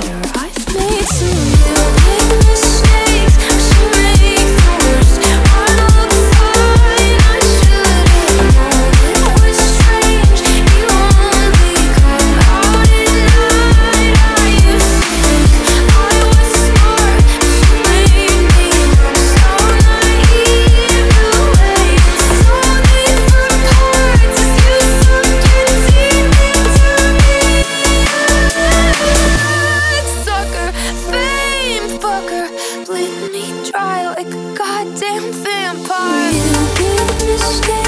better. I've made so. You Stay.